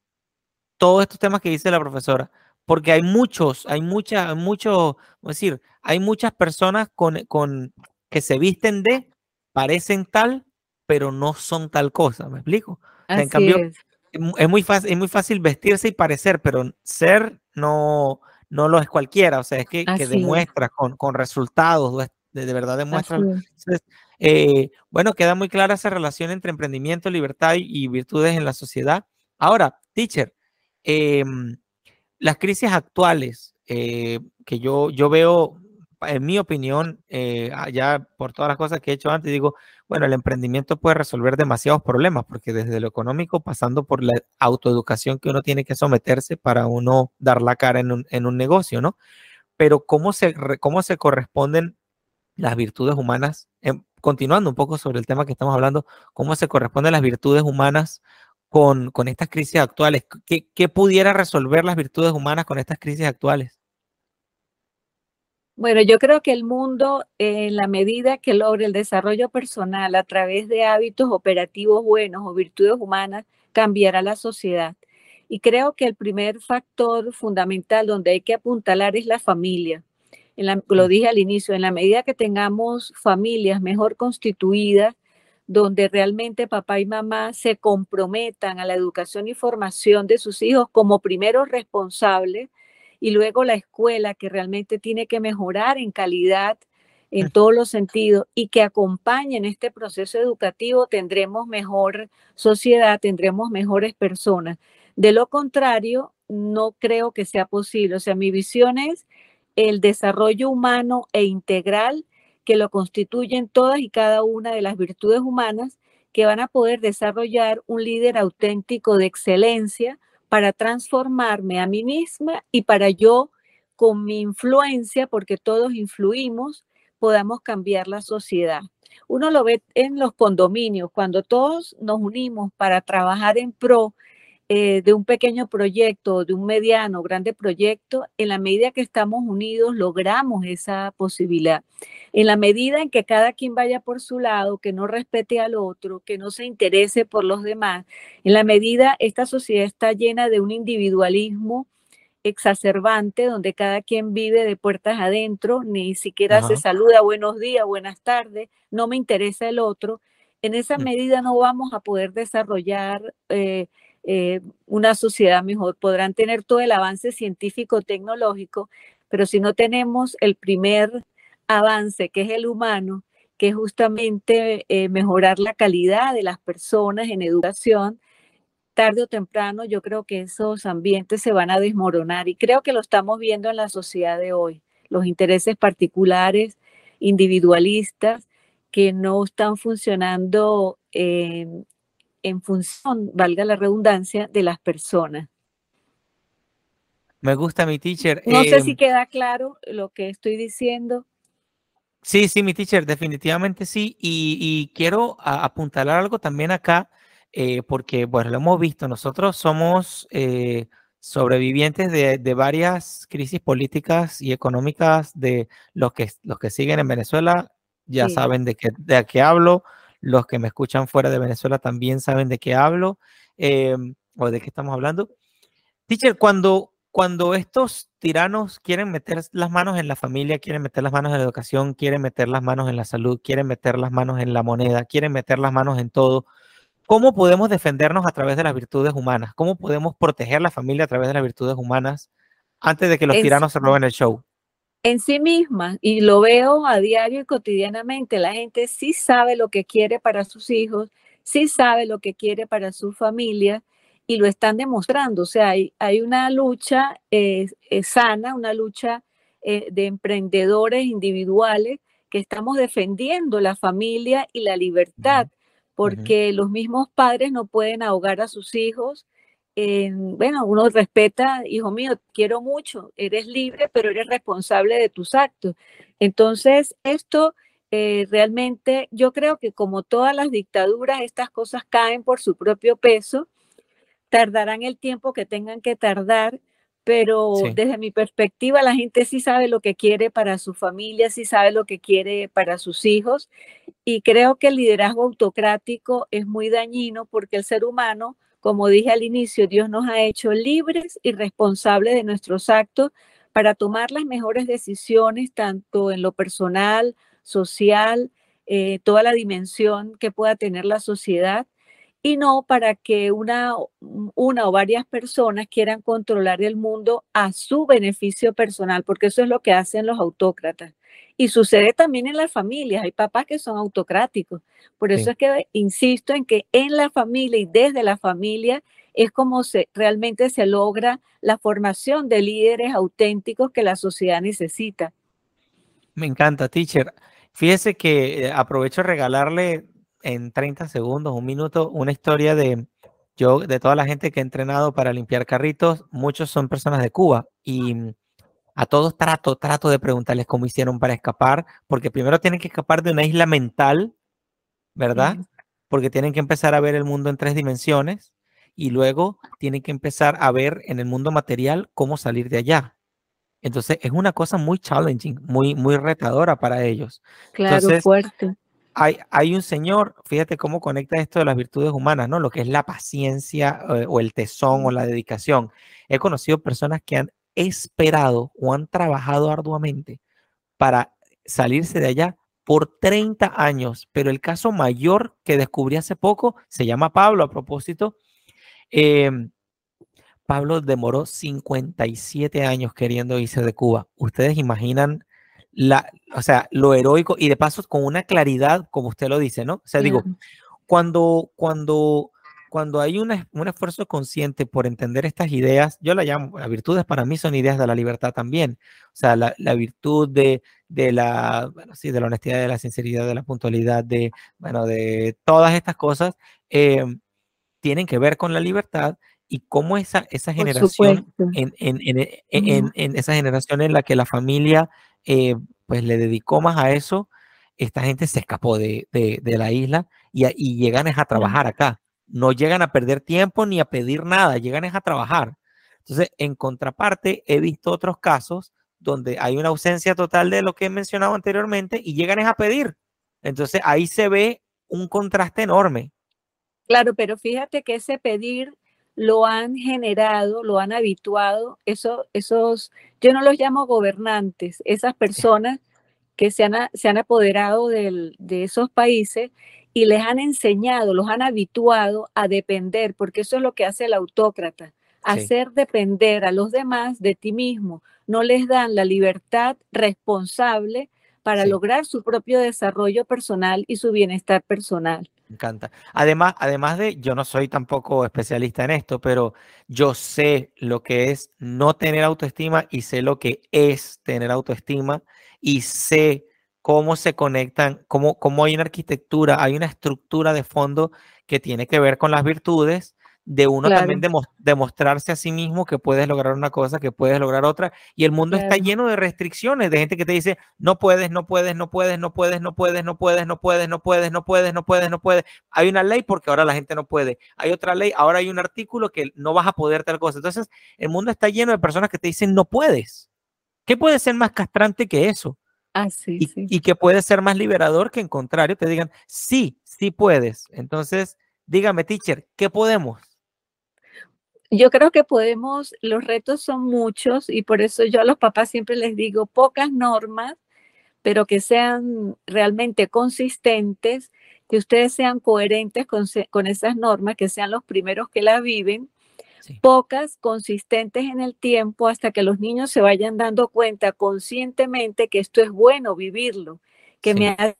todos estos temas que dice la profesora, porque hay muchos, hay muchas, muchos, es decir, hay muchas personas con, con que se visten de, parecen tal, pero no son tal cosa, ¿me explico? O sea, en cambio, es. es mu- es muy fácil, es muy fácil vestirse y parecer, pero ser no, no lo es cualquiera, o sea, es que, que con, con resultados, o es- de, de verdad demuestra. Así es. Entonces, eh, bueno, queda muy clara esa relación entre emprendimiento, libertad y, y virtudes en la sociedad. Ahora, teacher, em, las crisis actuales eh, que yo, yo veo, en mi opinión, eh, ya por todas las cosas que he hecho antes, digo, bueno, el emprendimiento puede resolver demasiados problemas, porque desde lo económico, pasando por la autoeducación que uno tiene que someterse para uno dar la cara en un, en un negocio, ¿no? Pero ¿cómo se, cómo se corresponden las virtudes humanas? Em, continuando un poco sobre el tema que estamos hablando, ¿cómo se corresponden las virtudes humanas con, con estas crisis actuales? ¿Qué, ¿Qué pudiera resolver las virtudes humanas con estas crisis actuales? Bueno, yo creo que el mundo, en la medida que logre el desarrollo personal a través de hábitos operativos buenos o virtudes humanas, cambiará la sociedad. Y creo que el primer factor fundamental donde hay que apuntalar es la familia. En la- lo Mm. dije al inicio, en la medida que tengamos familias mejor constituidas, donde realmente papá y mamá se comprometan a la educación y formación de sus hijos como primeros responsables, y luego la escuela que realmente tiene que mejorar en calidad en todos los sentidos y que acompañen este proceso educativo, tendremos mejor sociedad, tendremos mejores personas. De lo contrario, no creo que sea posible. O sea, mi visión es el desarrollo humano e integral que lo constituyen todas y cada una de las virtudes humanas que van a poder desarrollar un líder auténtico de excelencia para transformarme a mí misma y para yo, con mi influencia, porque todos influimos, podamos cambiar la sociedad. Uno lo ve en los condominios, cuando todos nos unimos para trabajar en pro eh, de un pequeño proyecto, de un mediano, grande proyecto, en la medida que estamos unidos logramos esa posibilidad. En la medida en que cada quien vaya por su lado, que no respete al otro, que no se interese por los demás, en la medida esta sociedad está llena de un individualismo exacerbante donde cada quien vive de puertas adentro, ni siquiera se saluda buenos días, buenas tardes, no me interesa el otro. En esa Mm. medida no vamos a poder desarrollar eh, eh, una sociedad mejor. Podrán tener todo el avance científico, tecnológico, pero si no tenemos el primer avance, que es el humano, que es justamente eh, mejorar la calidad de las personas en educación, tarde o temprano yo creo que esos ambientes se van a desmoronar y creo que lo estamos viendo en la sociedad de hoy. Los intereses particulares, individualistas, que no están funcionando en, en función, valga la redundancia, de las personas. Me gusta mi teacher. No sé si em, queda claro lo que estoy diciendo. Sí, sí, mi teacher, definitivamente sí. Y, quiero apuntalar algo también acá, eh, porque, bueno, lo hemos visto, nosotros somos eh, sobrevivientes de, varias crisis políticas y económicas de los que, los que siguen en Venezuela, ya saben de qué, de qué hablo, los que me escuchan fuera de Venezuela también saben de qué hablo em, o de qué estamos hablando. Teacher, cuando, cuando estos tiranos quieren meter las manos en la familia, quieren meter las manos en la educación, quieren meter las manos en la salud, quieren meter las manos en la moneda, quieren meter las manos en todo, ¿cómo podemos defendernos a través de las virtudes humanas? ¿Cómo podemos proteger la familia a través de las virtudes humanas antes de que los tiranos se roben el show? En sí misma, y lo veo a diario y cotidianamente, la gente sí sabe lo que quiere para sus hijos, sí sabe lo que quiere para su familia y lo están demostrando. O sea, hay, hay una lucha eh, eh, sana, una lucha eh, de emprendedores individuales que estamos defendiendo la familia y la libertad, porque los mismos padres no pueden ahogar a sus hijos. Bueno, uno respeta, hijo mío, quiero mucho, eres libre, pero eres responsable de tus actos. Entonces, esto realmente, yo creo que como todas las dictaduras, estas cosas caen por su propio peso tardarán el tiempo que tengan que tardar, pero desde mi perspectiva la gente sí sabe lo que quiere para su familia, sí sabe lo que quiere para sus hijos y creo que el liderazgo autocrático es muy dañino porque el ser humano, como dije al inicio, Dios nos ha hecho libres y responsables de nuestros actos para tomar las mejores decisiones, tanto en lo personal, social, eh, toda la dimensión que pueda tener la sociedad y no para que una, una o varias personas quieran controlar el mundo a su beneficio personal, porque eso es lo que hacen los autócratas. Y sucede también en las familias, hay papás que son autocráticos. Por eso es que insisto en que en la familia y desde la familia es como se, realmente se logra la formación de líderes auténticos que la sociedad necesita. Me encanta, teacher. Fíjese que eh, aprovecho regalarle en 30 segundos, un minuto, una historia de yo, de toda la gente que he entrenado para limpiar carritos, muchos son personas de Cuba y a todos trato, trato de preguntarles cómo hicieron para escapar, porque primero tienen que escapar de una isla mental, ¿verdad? Porque tienen que empezar a ver el mundo en tres dimensiones y luego tienen que empezar a ver en el mundo material cómo salir de allá. Entonces es una cosa muy challenging, muy, muy retadora para ellos. Claro, fuerte hay, un señor, fíjate cómo conecta esto de las virtudes humanas, ¿no? Lo que es la paciencia eh, o el tesón o la dedicación. He conocido personas que han esperado o han trabajado arduamente para salirse de allá por 30 años, pero el caso mayor que descubrí hace poco se llama Pablo a propósito. Em, Pablo demoró 57 años queriendo irse de Cuba. ¿Ustedes imaginan la, o sea, lo heroico y de paso con una claridad, como usted lo dice, ¿no? O sea, digo, cuando, cuando, cuando hay un esfuerzo consciente por entender estas ideas, yo la llamo, las virtudes para mí son ideas de la libertad también. O sea, la, virtud de, de la, bueno, sí, de la honestidad, de la sinceridad, de la puntualidad, de, bueno, de todas estas cosas, eh, tienen que ver con la libertad y cómo esa, esa generación, en, en, en, en, esa generación en la que la familia eh, pues le dedicó más a eso, esta gente se escapó de, la isla y, llegan a trabajar acá. No llegan a perder tiempo ni a pedir nada, llegan a trabajar. Entonces, en contraparte, he visto otros casos donde hay una ausencia total de lo que he mencionado anteriormente y llegan a pedir. Entonces, ahí se ve un contraste enorme. Claro, pero fíjate que ese pedir lo han generado, lo han habituado, eso, esos, yo no los llamo gobernantes, esas personas que se han, se han apoderado de esos países y les han enseñado, los han habituado a depender, porque eso es lo que hace el autócrata, hacer depender a los demás de ti mismo. No les dan la libertad responsable para lograr su propio desarrollo personal y su bienestar personal. Me encanta. Además, además de, yo no soy tampoco especialista en esto, pero yo sé lo que es no tener autoestima y sé lo que es tener autoestima y sé cómo se conectan, cómo, cómo hay una arquitectura, hay una estructura de fondo que tiene que ver con las virtudes de uno también demostrarse a sí mismo que puedes lograr una cosa, que puedes lograr otra. Y el mundo está lleno de restricciones, de gente que te dice, no puedes, no puedes, no puedes, no puedes, no puedes, no puedes, no puedes, no puedes, no puedes, no puedes, no puedes. Hay una ley porque ahora la gente no puede. Hay otra ley, ahora hay un artículo que no vas a poder tal cosa. Entonces, el mundo está lleno de personas que te dicen, no puedes. ¿Qué puede ser más castrante que eso? Ah, sí, y, sí. y que puede ser más liberador que en contrario te digan, sí, sí puedes. Entonces, dígame, teacher, ¿qué podemos? Yo creo que podemos, los retos son muchos y por eso yo a los papás siempre les digo pocas normas, pero que sean realmente consistentes, que ustedes sean coherentes con, con esas normas, que sean los primeros que las viven, sí. pocas, consistentes en el tiempo, hasta que los niños se vayan dando cuenta conscientemente que esto es bueno vivirlo, que sí. me hace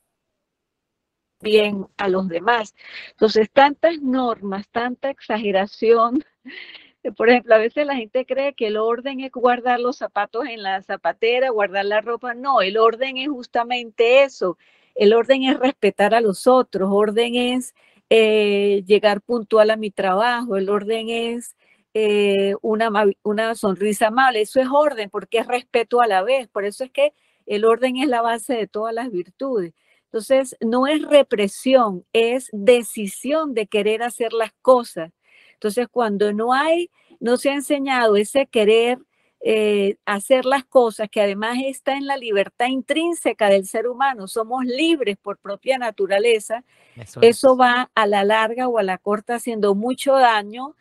bien a los demás. Entonces, tantas normas, tanta exageración. [LAUGHS] Por ejemplo, a veces la gente cree que el orden es guardar los zapatos en la zapatera, guardar la ropa. No, el orden es justamente eso. El orden es respetar a los otros, orden es eh, llegar puntual a mi trabajo, el orden es eh, una, una sonrisa amable. Eso es orden porque es respeto a la vez. Por eso es que el orden es la base de todas las virtudes. Entonces, no es represión, es decisión de querer hacer las cosas. Entonces, cuando no hay, no se ha enseñado ese querer eh, hacer las cosas, que además está en la libertad intrínseca del ser humano, somos libres por propia naturaleza, eso, eso va a la larga o a la corta haciendo mucho daño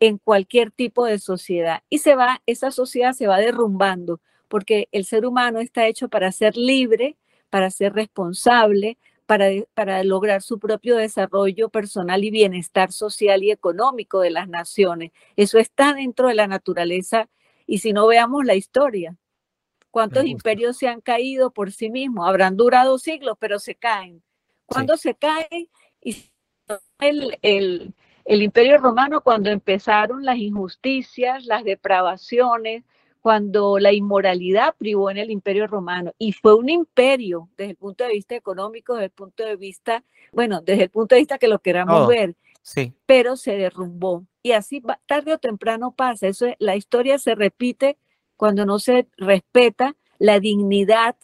en cualquier tipo de sociedad. Y se va, esa sociedad se va derrumbando, porque el ser humano está hecho para ser libre, para ser responsable, para, para, lograr su propio desarrollo personal y bienestar social y económico de las naciones. Eso está dentro de la naturaleza y si no veamos la historia, ¿cuántos imperios se han caído por sí mismos? Habrán durado siglos, pero se caen. Cuando sí. se caen? Y el, el, el imperio romano, cuando empezaron las injusticias, las depravaciones, cuando la inmoralidad privó en el imperio romano y fue un imperio desde el punto de vista económico, desde el punto de vista, bueno, desde el punto de vista que lo queramos oh, ver, sí. pero se derrumbó. Y así tarde o temprano pasa, eso es, la historia se repite cuando no se respeta la dignidad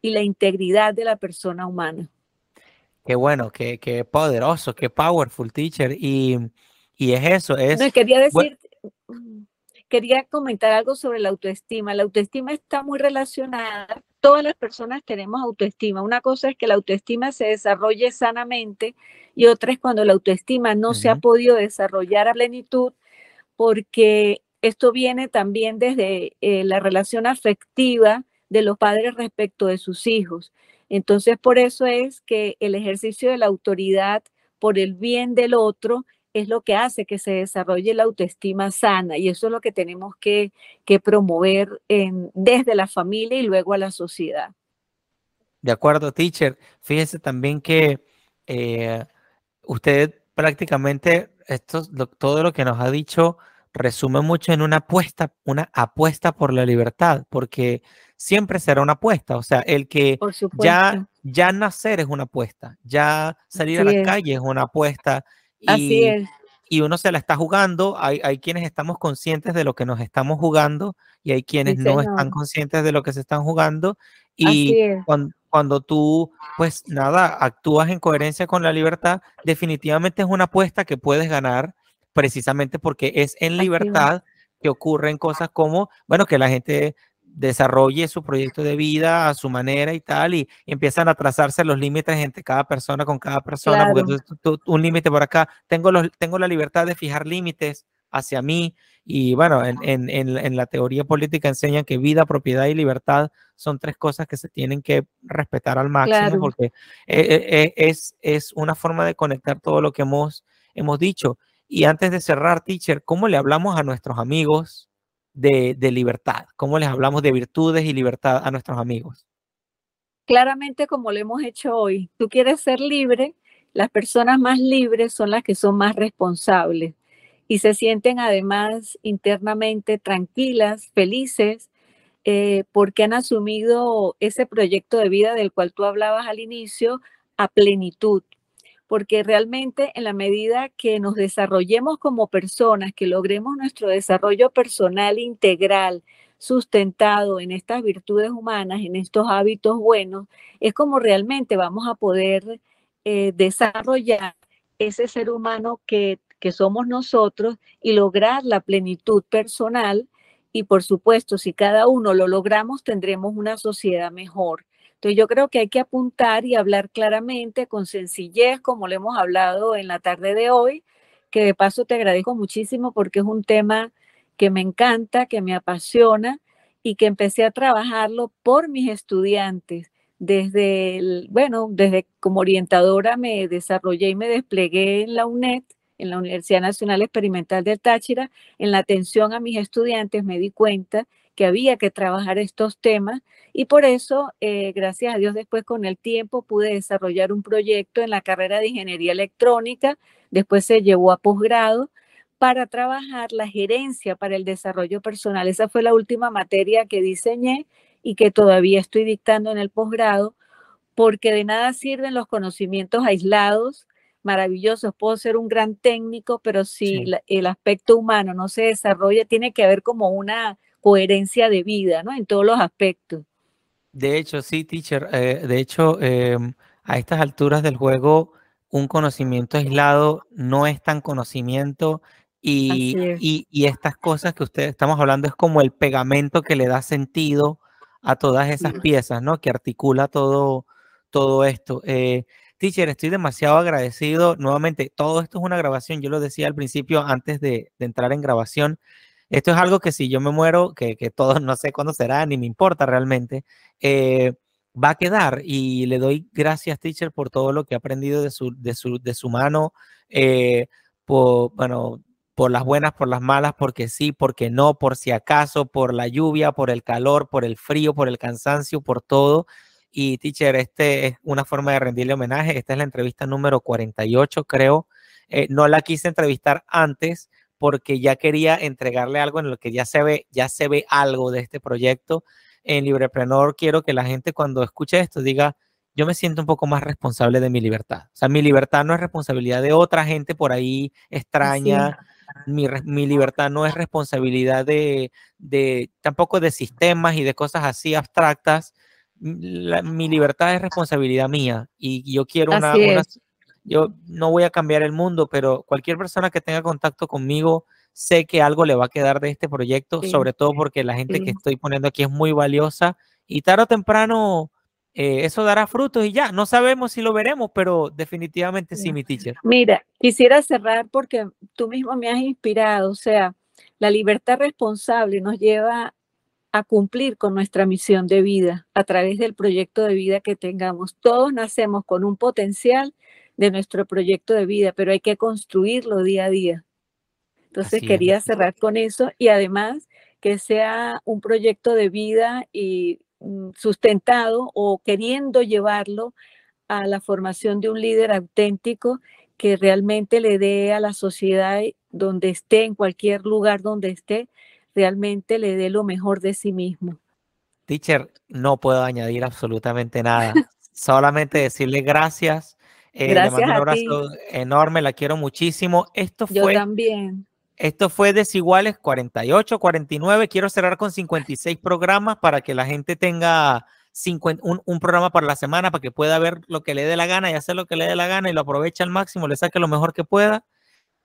y la integridad de la persona humana. Qué bueno, qué, qué poderoso, qué powerful teacher. Y, y es eso, es... No, quería decir... Bueno, quería comentar algo sobre la autoestima. La autoestima está muy relacionada. Todas las personas tenemos autoestima. Una cosa es que la autoestima se desarrolle sanamente y otra es cuando la autoestima no uh -huh. se ha podido desarrollar a plenitud porque esto viene también desde eh, la relación afectiva de los padres respecto de sus hijos. Entonces, por eso es que el ejercicio de la autoridad por el bien del otro es lo que hace que se desarrolle la autoestima sana y eso es lo que tenemos que, que promover en, desde la familia y luego a la sociedad. De acuerdo, teacher. Fíjese también que eh, usted prácticamente, esto, lo, todo lo que nos ha dicho resume mucho en una apuesta, una apuesta por la libertad, porque siempre será una apuesta. O sea, el que ya, ya nacer es una apuesta, ya salir a la es. calle es una apuesta. Y, Así es. Y uno se la está jugando. Hay, hay, quienes estamos conscientes de lo que nos estamos jugando y hay quienes sí, no están conscientes de lo que se están jugando. Y cuando, cuando, tú, pues nada, actúas en coherencia con la libertad, definitivamente es una apuesta que puedes ganar precisamente porque es en libertad que ocurren cosas como, bueno, que la gente desarrolle su proyecto de vida a su manera y tal, y, y empiezan a trazarse los límites entre cada persona con cada persona, claro. porque tú, tú, un límite por acá, tengo, los, tengo la libertad de fijar límites hacia mí, y bueno, en, en, en, en, la teoría política enseñan que vida, propiedad y libertad son tres cosas que se tienen que respetar al máximo, claro. porque es, es, es una forma de conectar todo lo que hemos, hemos dicho. Y antes de cerrar, teacher, ¿cómo le hablamos a nuestros amigos de, libertad? ¿Cómo les hablamos de virtudes y libertad a nuestros amigos? Claramente como lo hemos hecho hoy, tú quieres ser libre, las personas más libres son las que son más responsables y se sienten además internamente tranquilas, felices, eh, porque han asumido ese proyecto de vida del cual tú hablabas al inicio a plenitud porque realmente en la medida que nos desarrollemos como personas, que logremos nuestro desarrollo personal integral, sustentado en estas virtudes humanas, en estos hábitos buenos, es como realmente vamos a poder eh, desarrollar ese ser humano que, que somos nosotros y lograr la plenitud personal. Y por supuesto, si cada uno lo logramos, tendremos una sociedad mejor. Entonces yo creo que hay que apuntar y hablar claramente, con sencillez, como lo hemos hablado en la tarde de hoy, que de paso te agradezco muchísimo porque es un tema que me encanta, que me apasiona y que empecé a trabajarlo por mis estudiantes. Desde, el, bueno, desde como orientadora me desarrollé y me desplegué en la UNED, en la Universidad Nacional Experimental del Táchira, en la atención a mis estudiantes me di cuenta que había que trabajar estos temas y por eso, eh, gracias a Dios, después con el tiempo pude desarrollar un proyecto en la carrera de Ingeniería Electrónica, después se llevó a posgrado para trabajar la gerencia para el desarrollo personal. Esa fue la última materia que diseñé y que todavía estoy dictando en el posgrado, porque de nada sirven los conocimientos aislados, maravillosos. Puedo ser un gran técnico, pero si el aspecto humano no se desarrolla, tiene que haber como una coherencia de vida, ¿no? En todos los aspectos. De hecho, sí, teacher. Eh, de hecho, em, a estas alturas del juego, un conocimiento aislado no es tan conocimiento y, y, estas cosas que ustedes estamos hablando es como el pegamento que le da sentido a todas esas piezas, ¿no? Que articula todo, todo esto. Eh, teacher, estoy demasiado agradecido. Nuevamente, todo esto es una grabación. Yo lo decía al principio antes de, de entrar en grabación. Esto es algo que si yo me muero, que, que todo [LAUGHS] no sé cuándo será, ni me importa realmente, eh, va a quedar. Y le doy gracias, teacher, por todo lo que he aprendido de su, de su, de su mano, eh, por, bueno, por las buenas, por las malas, porque sí, porque no, por si acaso, por la lluvia, por el calor, por el frío, por el cansancio, por todo. Y teacher, este es una forma de rendirle homenaje. Esta es la entrevista número 48, creo. Eh, no la quise entrevistar antes porque ya quería entregarle algo en lo que ya se ve, ya se ve algo de este proyecto. En Librepreneur quiero que la gente cuando escuche esto diga, yo me siento un poco más responsable de mi libertad. O sea, mi libertad no es responsabilidad de otra gente por ahí extraña. Mi, mi, libertad no es responsabilidad de, de, tampoco de sistemas y de cosas así abstractas. mi libertad es responsabilidad mía y yo quiero una, una, yo no voy a cambiar el mundo, pero cualquier persona que tenga contacto conmigo, sé que algo le va a quedar de este proyecto, sobre todo porque la gente que estoy poniendo aquí es muy valiosa y tarde o temprano eh, eso dará frutos y ya, no sabemos si lo veremos, pero definitivamente sí, mi teacher. Mira, quisiera cerrar porque tú mismo me has inspirado, o sea, la libertad responsable nos lleva a cumplir con nuestra misión de vida a través del proyecto de vida que tengamos. Todos nacemos con un potencial de nuestro proyecto de vida, pero hay que construirlo día a día. Entonces quería cerrar con eso y además que sea un proyecto de vida y mm, sustentado o queriendo llevarlo a la formación de un líder auténtico que realmente le dé a la sociedad donde esté, en cualquier lugar donde esté, realmente le dé lo mejor de sí mismo. Teacher, no puedo añadir absolutamente nada. [LAUGHS] Solamente decirle gracias eh, Gracias le mando un abrazo enorme, la quiero muchísimo. Esto fue. Yo también. Esto fue Desiguales 48, 49. Quiero cerrar con 56 programas para que la gente tenga un, un, programa para la semana para que pueda ver lo que le dé la gana y hacer lo que le dé la gana y lo aproveche al máximo, le saque lo mejor que pueda.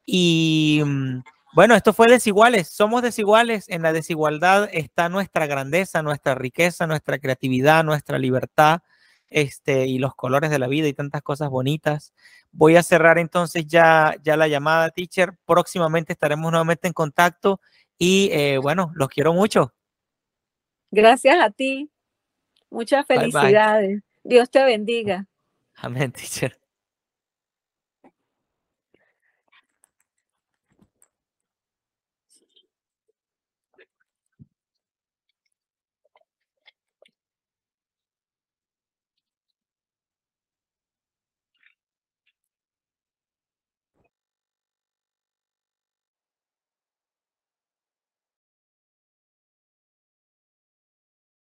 Y mm, bueno, esto fue Desiguales. Somos desiguales. En la desigualdad está nuestra grandeza, nuestra riqueza, nuestra creatividad, nuestra libertad este, y los colores de la vida y tantas cosas bonitas. Voy a cerrar entonces ya, ya la llamada, teacher. Próximamente estaremos nuevamente en contacto y eh, bueno, los quiero mucho. Gracias a ti. Muchas felicidades. Dios te bendiga. Amén, teacher.